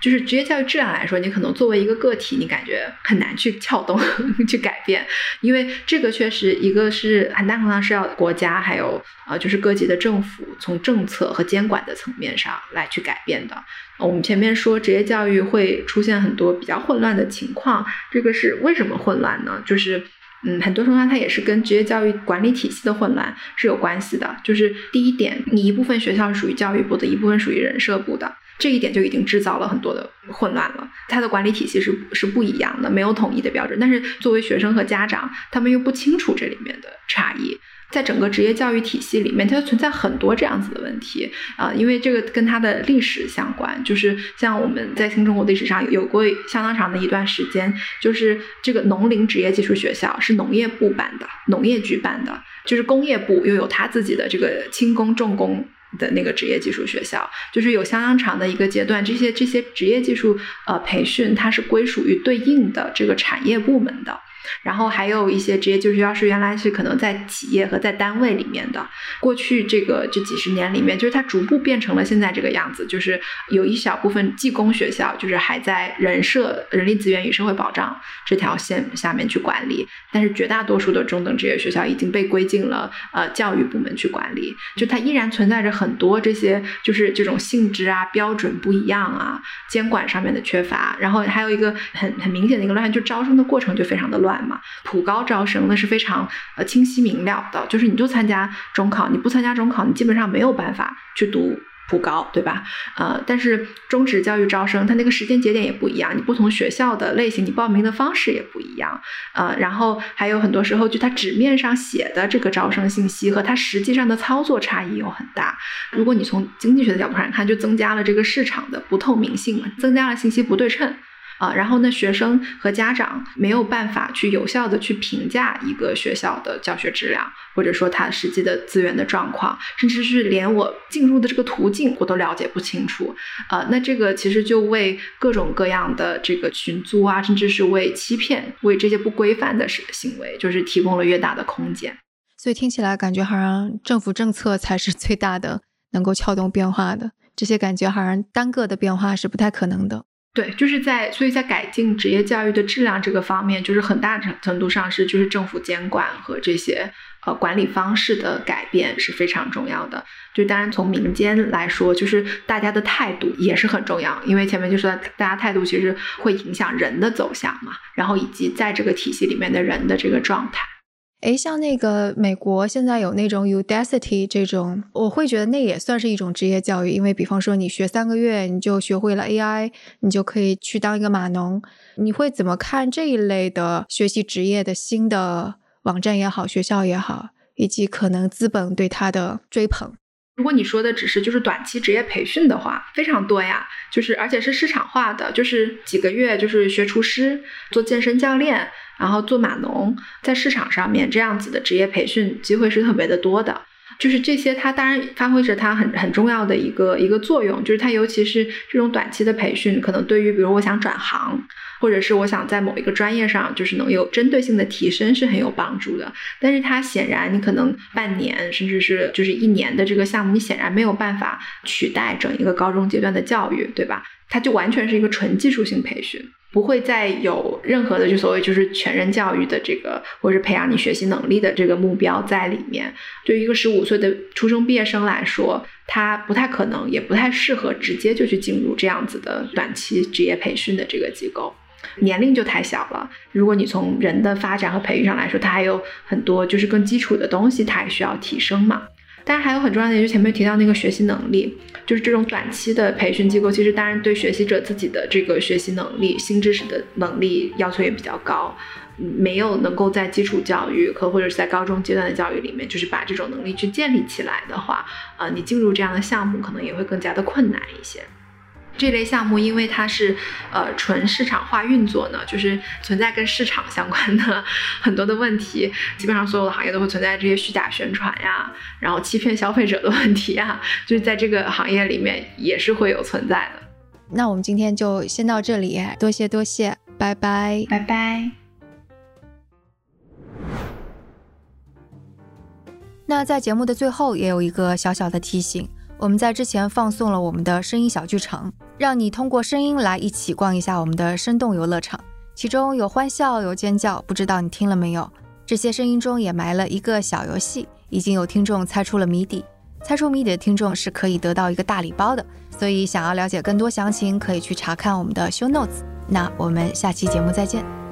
就是职业教育质量来说，你可能作为一个个体，你感觉很难去撬动、*laughs* 去改变，因为这个确实一个是很大程度上是要国家还有呃，就是各级的政府从政策和监管的层面上来去改变的。我们前面说职业教育会出现很多比较混乱的情况，这个是为什么混乱呢？就是嗯，很多时候它也是跟职业教育管理体系的混乱是有关系的。就是第一点，你一部分学校属于教育部的，一部分属于人社部的。这一点就已经制造了很多的混乱了。它的管理体系是是不一样的，没有统一的标准。但是作为学生和家长，他们又不清楚这里面的差异。在整个职业教育体系里面，它存在很多这样子的问题啊，因为这个跟它的历史相关。就是像我们在新中国历史上有过相当长的一段时间，就是这个农林职业技术学校是农业部办的，农业局办的，就是工业部又有他自己的这个轻工重工。的那个职业技术学校，就是有相当长的一个阶段，这些这些职业技术呃培训，它是归属于对应的这个产业部门的。然后还有一些职业技术学校是原来是可能在企业和在单位里面的。过去这个这几十年里面，就是它逐步变成了现在这个样子，就是有一小部分技工学校，就是还在人社、人力资源与社会保障这条线下面去管理，但是绝大多数的中等职业学校已经被归进了呃教育部门去管理。就它依然存在着很多这些，就是这种性质啊、标准不一样啊、监管上面的缺乏。然后还有一个很很明显的一个乱，就招生的过程就非常的乱嘛。普高招生那是非常呃清晰明了的，就是你就参加中考，你不参加中考，你基本上没有办法去读。普高对吧？呃，但是中职教育招生，它那个时间节点也不一样，你不同学校的类型，你报名的方式也不一样。呃，然后还有很多时候，就它纸面上写的这个招生信息和它实际上的操作差异有很大。如果你从经济学的角度上看，就增加了这个市场的不透明性，增加了信息不对称。啊，然后呢，学生和家长没有办法去有效的去评价一个学校的教学质量，或者说它实际的资源的状况，甚至是连我进入的这个途径我都了解不清楚。啊，那这个其实就为各种各样的这个群租啊，甚至是为欺骗、为这些不规范的行行为，就是提供了越大的空间。所以听起来感觉好像政府政策才是最大的能够撬动变化的，这些感觉好像单个的变化是不太可能的。对，就是在，所以在改进职业教育的质量这个方面，就是很大程程度上是就是政府监管和这些呃管理方式的改变是非常重要的。就当然从民间来说，就是大家的态度也是很重要，因为前面就说大家态度其实会影响人的走向嘛，然后以及在这个体系里面的人的这个状态。哎，像那个美国现在有那种 Udacity 这种，我会觉得那也算是一种职业教育，因为比方说你学三个月，你就学会了 AI，你就可以去当一个码农。你会怎么看这一类的学习职业的新的网站也好，学校也好，以及可能资本对它的追捧？如果你说的只是就是短期职业培训的话，非常多呀，就是而且是市场化的，就是几个月就是学厨师、做健身教练，然后做码农，在市场上面这样子的职业培训机会是特别的多的。就是这些，它当然发挥着它很很重要的一个一个作用，就是它尤其是这种短期的培训，可能对于比如我想转行，或者是我想在某一个专业上就是能有针对性的提升是很有帮助的。但是它显然你可能半年甚至是就是一年的这个项目，你显然没有办法取代整一个高中阶段的教育，对吧？它就完全是一个纯技术性培训。不会再有任何的就所谓就是全人教育的这个，或者是培养你学习能力的这个目标在里面。对于一个十五岁的初中毕业生来说，他不太可能，也不太适合直接就去进入这样子的短期职业培训的这个机构，年龄就太小了。如果你从人的发展和培育上来说，他还有很多就是更基础的东西，他还需要提升嘛。当然还有很重要的，就前面提到那个学习能力，就是这种短期的培训机构，其实当然对学习者自己的这个学习能力、新知识的能力要求也比较高，没有能够在基础教育和或者是在高中阶段的教育里面，就是把这种能力去建立起来的话，呃，你进入这样的项目可能也会更加的困难一些。这类项目，因为它是呃纯市场化运作呢，就是存在跟市场相关的很多的问题，基本上所有的行业都会存在这些虚假宣传呀，然后欺骗消费者的问题啊，就是在这个行业里面也是会有存在的。那我们今天就先到这里，多谢多谢，拜拜拜拜。那在节目的最后也有一个小小的提醒。我们在之前放送了我们的声音小剧场，让你通过声音来一起逛一下我们的生动游乐场，其中有欢笑，有尖叫，不知道你听了没有？这些声音中也埋了一个小游戏，已经有听众猜出了谜底，猜出谜底的听众是可以得到一个大礼包的。所以想要了解更多详情，可以去查看我们的 show notes。那我们下期节目再见。